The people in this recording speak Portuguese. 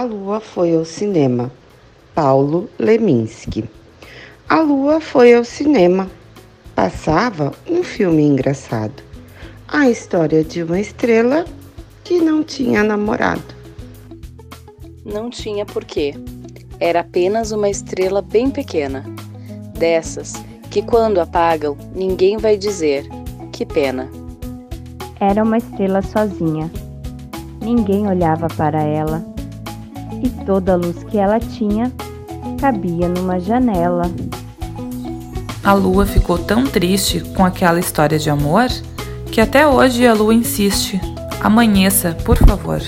Lua foi ao cinema. Paulo Leminski. A Lua foi ao cinema. Passava um filme engraçado. A história de uma estrela que não tinha namorado. Não tinha porquê. Era apenas uma estrela bem pequena. Dessas que, quando apagam, ninguém vai dizer: que pena. Era uma estrela sozinha. Ninguém olhava para ela e toda a luz que ela tinha cabia numa janela. A lua ficou tão triste com aquela história de amor que até hoje a lua insiste: amanheça, por favor.